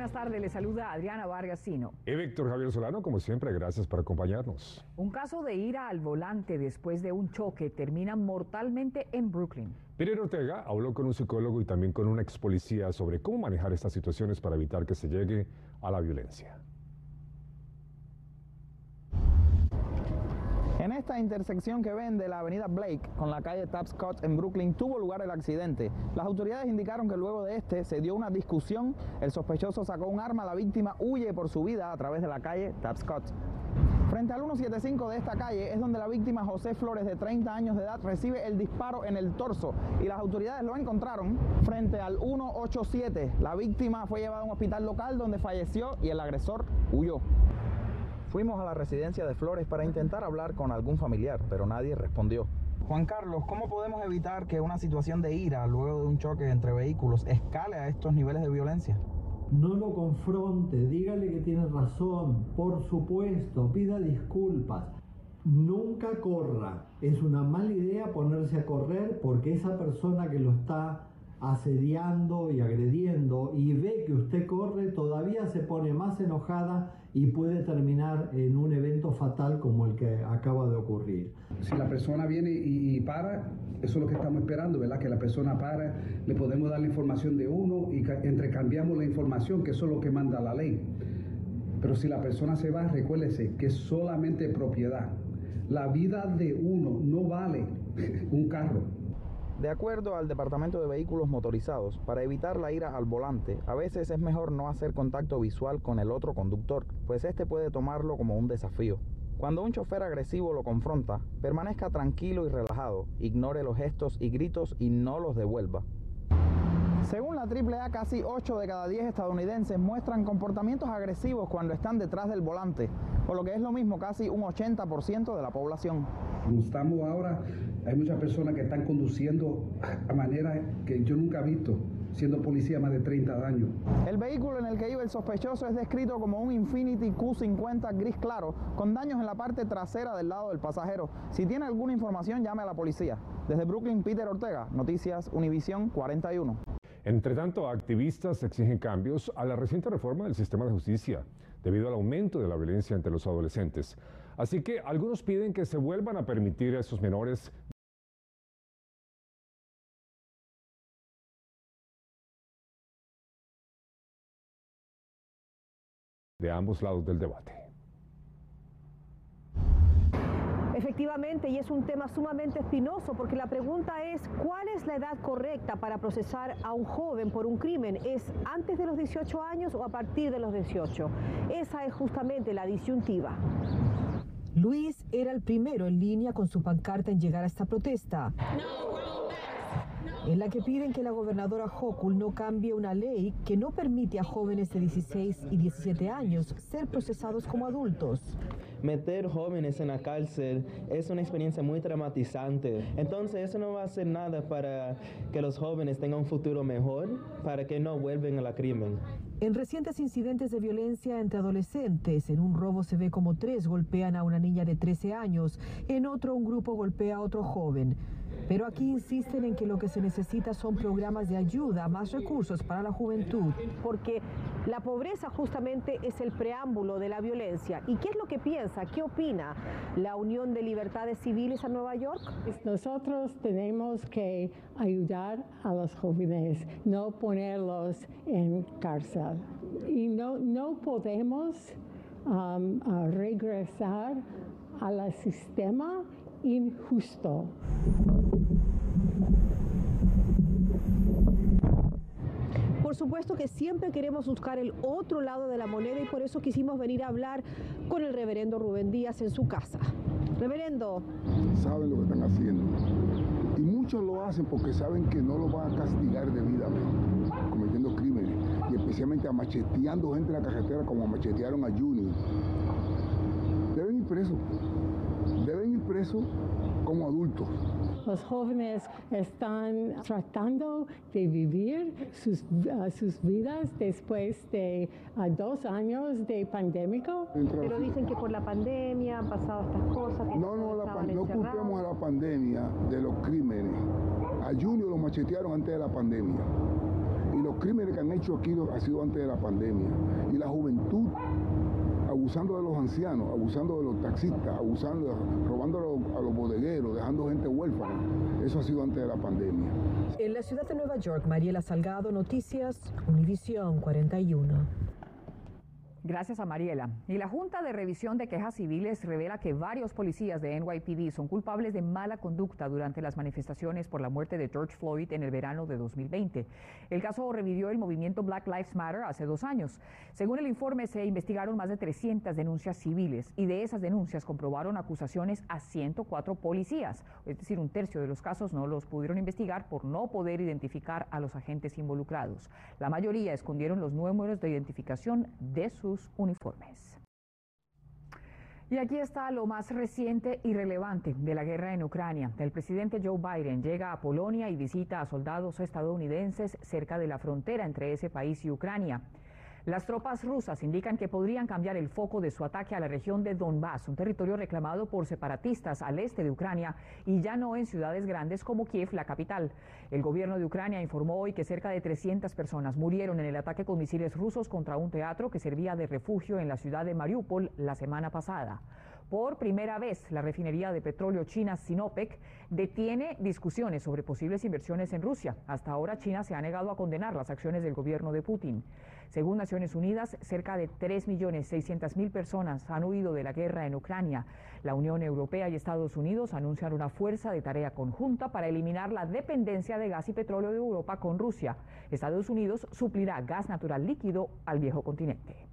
buenas tardes. Le saluda Adriana Vargasino. Y Víctor Javier Solano, como siempre, gracias por acompañarnos. Un caso de ira al volante después de un choque termina mortalmente en Brooklyn. Peter Ortega habló con un psicólogo y también con un ex policía sobre cómo manejar estas situaciones para evitar que se llegue a la violencia. En esta intersección que ven de la avenida Blake con la calle Tapscott en Brooklyn tuvo lugar el accidente. Las autoridades indicaron que luego de este se dio una discusión, el sospechoso sacó un arma, la víctima huye por su vida a través de la calle Tapscott. Frente al 175 de esta calle es donde la víctima José Flores de 30 años de edad recibe el disparo en el torso y las autoridades lo encontraron frente al 187. La víctima fue llevada a un hospital local donde falleció y el agresor huyó. Fuimos a la residencia de Flores para intentar hablar con algún familiar, pero nadie respondió. Juan Carlos, ¿cómo podemos evitar que una situación de ira luego de un choque entre vehículos escale a estos niveles de violencia? No lo confronte, dígale que tiene razón, por supuesto, pida disculpas. Nunca corra. Es una mala idea ponerse a correr porque esa persona que lo está asediando y agrediendo y ve que usted corre, todavía se pone más enojada y puede terminar en un evento fatal como el que acaba de ocurrir. Si la persona viene y, para, eso es lo que estamos esperando, ¿verdad? Que la persona para, le podemos dar la información de uno y entrecambiamos la información, que eso es lo que manda la ley. Pero si la persona se va, recuérdese que es solamente propiedad. La vida de uno no vale un carro. De acuerdo al Departamento de Vehículos Motorizados, para evitar la ira al volante, a veces es mejor no hacer contacto visual con el otro conductor, pues este puede tomarlo como un desafío. Cuando un chofer agresivo lo confronta, permanezca tranquilo y relajado, ignore los gestos y gritos y no los devuelva. Según la AAA, casi 8 de cada 10 estadounidenses muestran comportamientos agresivos cuando están detrás del volante, por lo que es lo mismo casi un 80% de la población. Como estamos ahora, hay muchas personas que están conduciendo a manera que yo nunca he visto siendo policía más de 30 años. El vehículo en el que iba el sospechoso es descrito como un Infinity Q50 gris claro, con daños en la parte trasera del lado del pasajero. Si tiene alguna información, llame a la policía. Desde Brooklyn, Peter Ortega, Noticias Univisión 41. Entre tanto, activistas exigen cambios a la reciente reforma del sistema de justicia debido al aumento de la violencia entre los adolescentes. Así que algunos piden que se vuelvan a permitir a esos menores de ambos lados del debate. Efectivamente, y es un tema sumamente espinoso porque la pregunta es, ¿cuál es la edad correcta para procesar a un joven por un crimen? ¿Es antes de los 18 años o a partir de los 18? Esa es justamente la disyuntiva. Luis era el primero en línea con su pancarta en llegar a esta protesta. En la que piden que la gobernadora Hochul no cambie una ley que no permite a jóvenes de 16 y 17 años ser procesados como adultos meter jóvenes en la cárcel es una experiencia muy traumatizante. Entonces eso no va a hacer nada para que los jóvenes tengan un futuro mejor, para que no vuelvan a la crimen. En recientes incidentes de violencia entre adolescentes, en un robo se ve como tres golpean a una niña de 13 años, en otro un grupo golpea a otro joven. Pero aquí insisten en que lo que se necesita son programas de ayuda, más recursos para la juventud. Porque la pobreza justamente es el preámbulo de la violencia. ¿Y qué es lo que piensa, qué opina la Unión de Libertades Civiles a Nueva York? Nosotros tenemos que ayudar a los jóvenes, no ponerlos en cárcel. Y no, no podemos um, regresar al sistema injusto. Por supuesto que siempre queremos buscar el otro lado de la moneda y por eso quisimos venir a hablar con el reverendo Rubén Díaz en su casa. Reverendo. Saben lo que están haciendo. Y muchos lo hacen porque saben que no lo van a castigar debidamente, cometiendo crímenes. Y especialmente a macheteando gente en la carretera como machetearon a Junior. Deben ir presos. Deben ir presos como adultos. Los jóvenes están tratando de vivir sus, uh, sus vidas después de uh, dos años de pandémico. Pero dicen que por la pandemia han pasado estas cosas. no, no, la, no culpemos a la pandemia de los crímenes. A Junior lo machetearon antes de la pandemia y lo crímenes que han hecho aquí ha sido antes de la pandemia. Y la juventud abusando de los ancianos, abusando de los taxistas, abusando, robando a los, bodegueros, dejando gente huérfana. Eso ha sido antes de la pandemia. En la ciudad de Nueva York, Mariela Salgado, Noticias, Univisión 41. Gracias a Mariela. Y la Junta de Revisión de Quejas Civiles revela que varios policías de NYPD son culpables de mala conducta durante las manifestaciones por la muerte de George Floyd en el verano de 2020. El caso revivió el movimiento Black Lives Matter hace dos años. Según el informe, se investigaron más de 300 denuncias civiles y de esas denuncias comprobaron acusaciones a 104 policías. Es decir, un tercio de los casos no los pudieron investigar por no poder identificar a los agentes involucrados. La mayoría escondieron los números de identificación de sus uniformes. Y aquí está lo más reciente y relevante de la guerra en Ucrania. El presidente Joe Biden llega a Polonia y visita a soldados estadounidenses cerca de la frontera entre ese país y Ucrania. Las tropas rusas indican que podrían cambiar el foco de su ataque a la región de Donbass, un territorio reclamado por separatistas al este de Ucrania y ya no en ciudades grandes como Kiev, la capital. El gobierno de Ucrania informó hoy que cerca de 300 personas murieron en el ataque con misiles rusos contra un teatro que servía de refugio en la ciudad de Mariupol la semana pasada. Por primera vez, la refinería de petróleo china Sinopec detiene discusiones sobre posibles inversiones en Rusia. Hasta ahora China se ha negado a condenar las acciones del gobierno de Putin. Según Naciones Unidas, cerca de 3.600.000 personas han huido de la guerra en Ucrania. La Unión Europea y Estados Unidos anuncian una fuerza de tarea conjunta para eliminar la dependencia de gas y petróleo de Europa con Rusia. Estados Unidos suplirá gas natural líquido al viejo continente.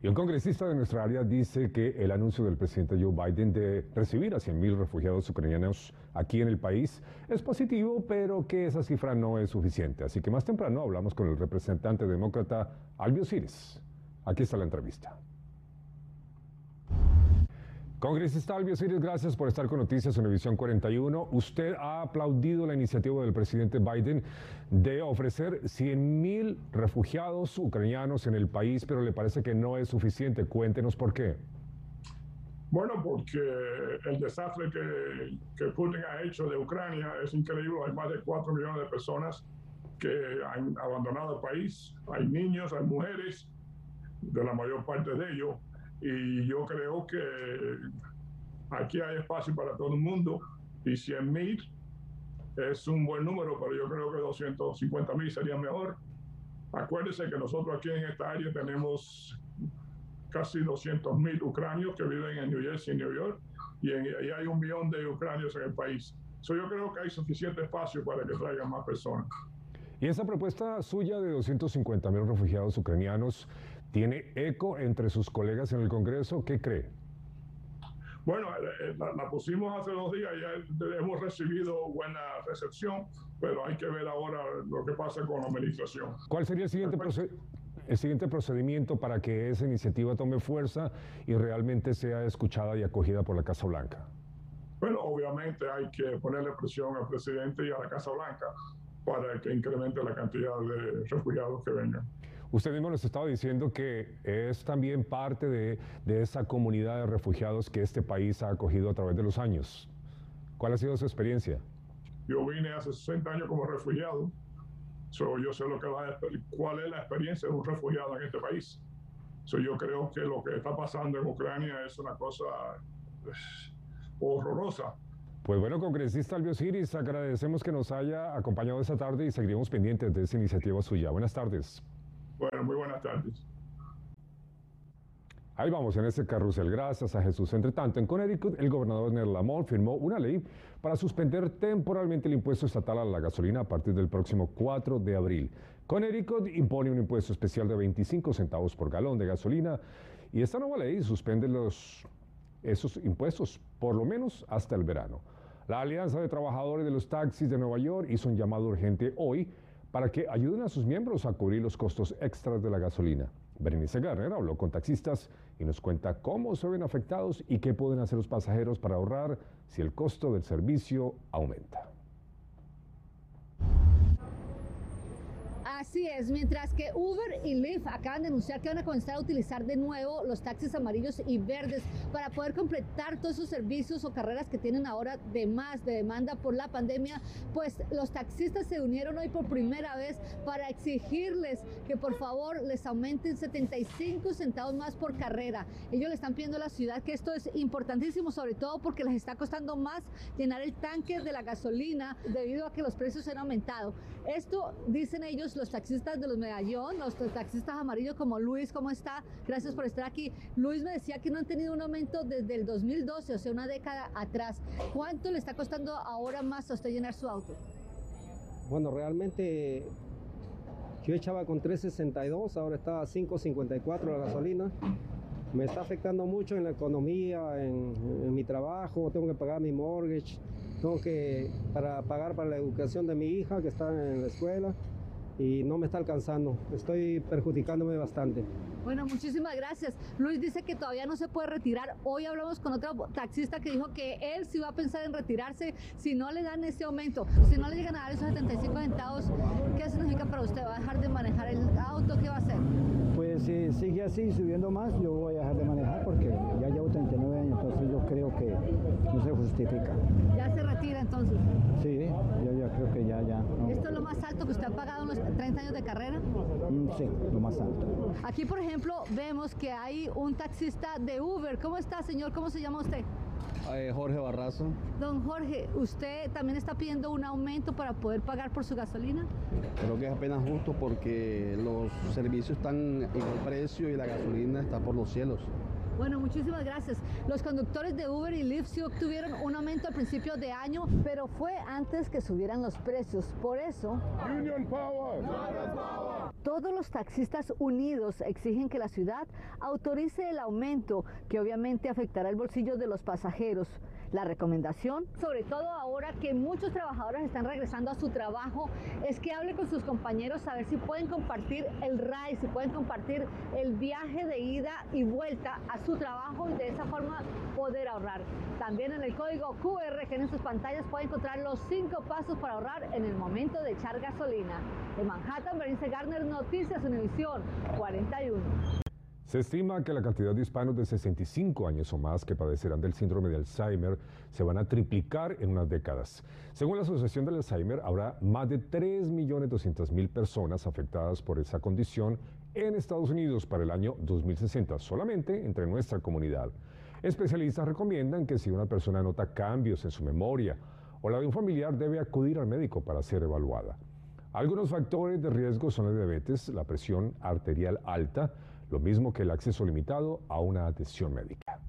Y un congresista de nuestra área dice que el anuncio del presidente Joe Biden de recibir a 100.000 refugiados ucranianos aquí en el país es positivo, pero que esa cifra no es suficiente. Así que más temprano hablamos con el representante demócrata Albio Siris. Aquí está la entrevista. Congresista gracias por estar con Noticias Univisión 41. Usted ha aplaudido la iniciativa del presidente Biden de ofrecer 100 mil refugiados ucranianos en el país, pero le parece que no es suficiente. Cuéntenos por qué. Bueno, porque el desastre que, que Putin ha hecho de Ucrania es increíble. Hay más de 4 millones de personas que han abandonado el país. Hay niños, hay mujeres, de la mayor parte de ellos y yo creo que aquí hay espacio para todo el mundo y 100 mil es un buen número, pero yo creo que 250 mil sería mejor. Acuérdese que nosotros aquí en esta área tenemos casi 200 mil ucranios que viven en New Jersey y New York y, hay un millón de ucranios en el país. So yo creo que hay suficiente espacio para que traigan más personas. Y esa propuesta suya de 250 mil refugiados ucranianos ¿Tiene eco entre sus colegas en el Congreso? ¿Qué cree? Bueno, eh, eh, la, pusimos hace dos días, ya hemos recibido buena recepción, pero hay que ver ahora lo que pasa con la administración. ¿Cuál sería el siguiente, el siguiente procedimiento para que esa iniciativa tome fuerza y realmente sea escuchada y acogida por la Casa Blanca? Bueno, obviamente hay que ponerle presión al presidente y a la Casa Blanca para que incremente la cantidad de refugiados que vengan. Usted mismo nos estaba diciendo que es también parte de, esa comunidad de refugiados que este país ha acogido a través de los años. ¿Cuál ha sido su experiencia? Yo vine hace 60 años como refugiado. yo sé lo que cuál es la experiencia de un refugiado en este país. yo creo que lo que está pasando en Ucrania es una cosa pues, horrorosa. Pues bueno, congresista Albio Siris, agradecemos que nos haya acompañado esta tarde y seguiremos pendientes de esa iniciativa suya. Buenas tardes. Bueno, muy buenas tardes. Ahí vamos en ese carrusel, gracias a Jesús. Entre tanto, en Connecticut, el gobernador Ned Lamont firmó una ley para suspender temporalmente el impuesto estatal a la gasolina a partir del próximo 4 de abril. Connecticut impone un impuesto especial de 25 centavos por galón de gasolina y esta nueva ley suspende los, esos impuestos por lo menos hasta el verano. La Alianza de Trabajadores de los Taxis de Nueva York hizo un llamado urgente hoy para que ayuden a sus miembros a cubrir los costos extras de la gasolina. Berenice Garner habló con taxistas y nos cuenta cómo se ven afectados y qué pueden hacer los pasajeros para ahorrar si el costo del servicio aumenta. Así es, mientras que Uber y Lyft acaban de anunciar que van a comenzar a utilizar de nuevo los taxis amarillos y verdes para poder completar todos esos servicios o carreras que tienen ahora de más de demanda por la pandemia, pues los taxistas se unieron hoy por primera vez para exigirles que por favor les aumenten 75 centavos más por carrera. Ellos le están pidiendo a la ciudad que esto es importantísimo, sobre todo porque les está costando más llenar el tanque de la gasolina debido a que los precios han aumentado. Esto, dicen ellos, los taxistas de los medallón, los taxistas amarillos como Luis, ¿cómo está? Gracias por estar aquí. Luis me decía que no han tenido un aumento desde el 2012, o sea, una década atrás. ¿Cuánto le está costando ahora más a usted llenar su auto? Bueno, realmente yo echaba con 3.62, ahora está a 5.54 la gasolina. Me está afectando mucho en la economía, en, en mi trabajo, tengo que pagar mi mortgage, tengo que para pagar para la educación de mi hija que está en la escuela y no me está alcanzando. Estoy perjudicándome bastante. Bueno, muchísimas gracias. Luis dice que todavía no se puede retirar. Hoy hablamos con otro taxista que dijo que él sí va a pensar en retirarse si no le dan ese aumento, si no le llegan a dar esos 75 centavos. ¿Qué significa para usted? ¿Va a dejar de manejar el auto? ¿Qué va a hacer? Pues si sigue así, subiendo más, yo voy a dejar de manejar porque ya llevo 39 años, entonces yo creo que no se justifica. ¿Ya se retira entonces? Sí, yo ya creo que ya, ya. No. ¿Esto es lo más alto que usted ha pagado en los 30 años de carrera? Mm, sí, lo más alto. Aquí, por ejemplo, vemos que hay un taxista de Uber. ¿Cómo está, señor? ¿Cómo se llama usted? Eh, Jorge Barrazo. Don Jorge, ¿usted también está pidiendo un aumento para poder pagar por su gasolina? Creo que es apenas justo porque los servicios están en el precio y la gasolina está por los cielos. Bueno, muchísimas gracias. Los conductores de Uber y Lyft sí obtuvieron un aumento al principio de año, pero fue antes que subieran los precios. Por eso, Union Power. todos los taxistas unidos exigen que la ciudad autorice el aumento, que obviamente afectará el bolsillo de los pasajeros. La recomendación, sobre todo ahora que muchos trabajadores están regresando a su trabajo, es que hable con sus compañeros a ver si pueden compartir el ride, si pueden compartir el viaje de ida y vuelta a su trabajo y de esa forma poder ahorrar. También en el código QR que en sus pantallas puede encontrar los cinco pasos para ahorrar en el momento de echar gasolina. En Manhattan, Berenice Garner, Noticias Univisión 41. Se estima que la cantidad de hispanos de 65 años o más que padecerán del síndrome de Alzheimer se van a triplicar en unas décadas. Según la Asociación del Alzheimer, habrá más de 3.200.000 personas afectadas por esa condición en Estados Unidos para el año 2060, solamente entre nuestra comunidad. Especialistas recomiendan que si una persona nota cambios en su memoria o la de un familiar, debe acudir al médico para ser evaluada. Algunos factores de riesgo son la diabetes, la presión arterial alta, lo mismo que el acceso limitado a una atención médica.